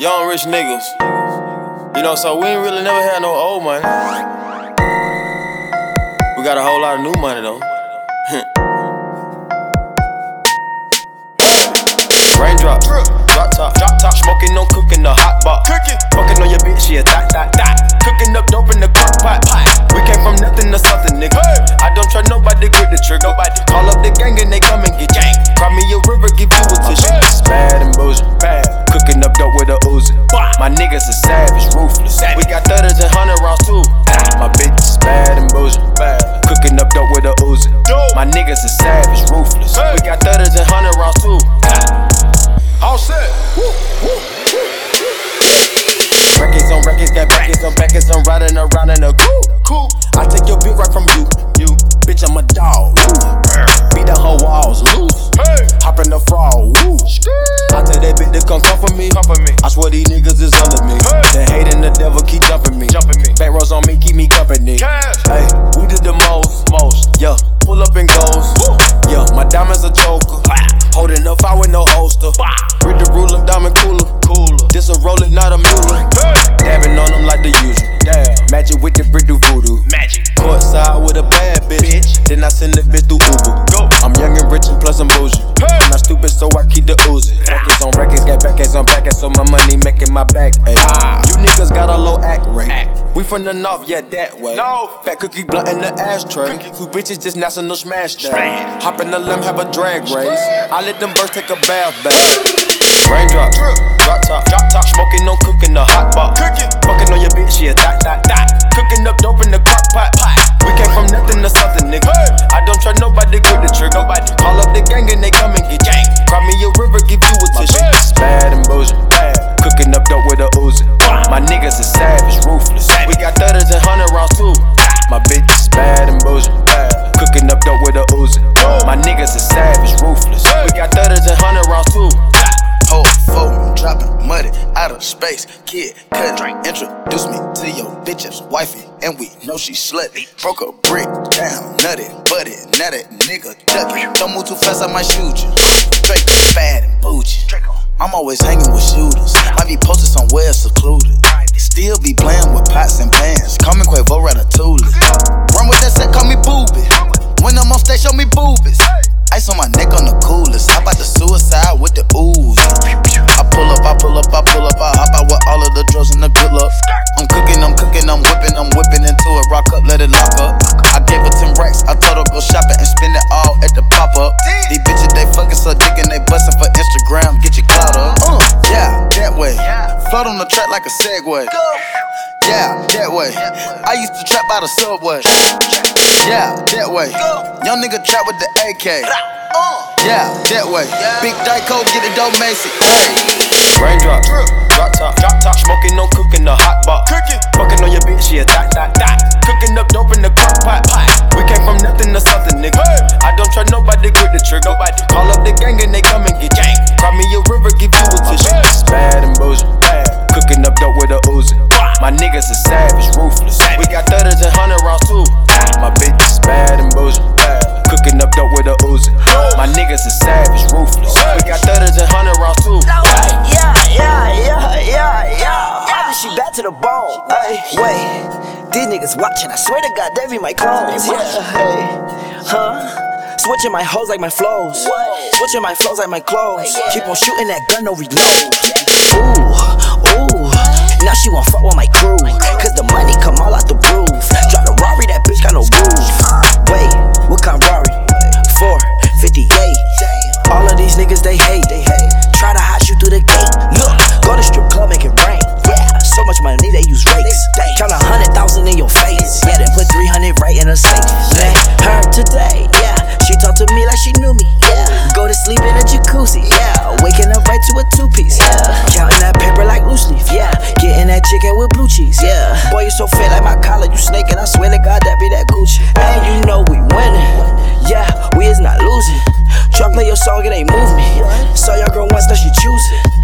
young rich niggas. You know, so we ain't really never had no old money. We got a whole lot of new money though. Raindrop, drop top, drop top, smoking, no cooking, the hot pot. Cooking, fucking on your bitch, yeah, dot, dot, dot. Cooking My niggas are savage, ruthless. We got thudders and hundred rounds too. My bitch is bad and bad. Cooking up dope with a Uzi. My niggas are savage, ruthless. We got thudders and hundred rounds too. All set. Records on records, got backers on backers, I'm riding around in a coupe. I take your bitch right from you. You, bitch, I'm a Cash. Hey, we did the most, most. Yeah, pull up and goes. Yeah, my diamonds a choker. Holding up, I with no holster. Read the ruler, diamond cooler. Cooler. This a roller, not a mule. Dabbing on them like the usual. Damn. Magic with the brick do voodoo. Magic. Courtside with a bad bitch. bitch. Then I send the bitch through Uber. Go. I'm young and rich and plus I'm bougie. Hey. I'm not stupid, so I keep the oozing. Records on records, got backers on backers, so my money making my back. Ah. You niggas got a low act rate. Act. We from the north, yeah, that way. No. Fat cookie blunt in the ashtray. Two bitches just national smash that. Hop in the limb, have a drag race. I let them birds take a bath bath. Raindrop, drop top, drop top, smoking, no cooking, the hot pot. Cooking, fucking on your bitch, yeah, dot, dot, dot. Cooking up dope in the crock pot. pot. We came from nothing to something, nigga. I don't trust nobody, grip the trigger. Nobody call up the gang and they come too. My bitch is bad and bullshit, bad. Cooking up dope with a Uzi. My niggas are savage, ruthless. We got thudders and hundred rounds too. Whole phone dropping muddy out of space. Kid cut drink. Introduce me to your bitch's wifey, and we know she slutty. Broke a brick down, nutty, buddy. Now that nigga ducky. Don't move too fast, I might shoot you. Drake bad and bougie. I'm always hanging with shooters. Might be posted somewhere secluded. Still be playing with pots and pans. Call me Quavo Ratatouille. Run with that set, call me booby. When I'm on stage, show me boobies. Ice on my neck on the coolest. How about the suicide with the ooze? I pull up, I pull up, I pull up, I hop out with all of the drugs and the good luck. I'm cooking, I'm cooking, I'm whipping, I'm whipping into it. Rock up, let it lock up. I gave her 10 racks, I told her go shopping and spend it all at the pop up. These bitches, they fucking so dick and they bustin' for Instagram. Like a Segway. Yeah, that way. I used to trap by the subway. Yeah, that way. Young nigga trap with the AK. Yeah, that way. Big Dyco, get it dope, Macy. Raindrop, drop top, drop top, smoking, no cooking, the hot. Cooking, fucking on your bitch, yeah, dot, dot, dot. Niggas are savage, ruthless. We got thudders and hundred rounds too. Yeah, yeah, yeah, yeah, yeah. I she back to the bone. Ay, wait, these niggas watching. I swear to God, they be my clones. Yeah, hey, huh? Switching my hoes like my flows. Switching my flows like my clothes. Keep on shooting that gun, no reload. Ooh, ooh. Now she won't fuck with my crew. so fit like my collar, you snaking. I swear to God, that be that Gucci. And you know we winning. Yeah, we is not losing. Try play your song, it ain't move me. Saw your girl once, now she choosing.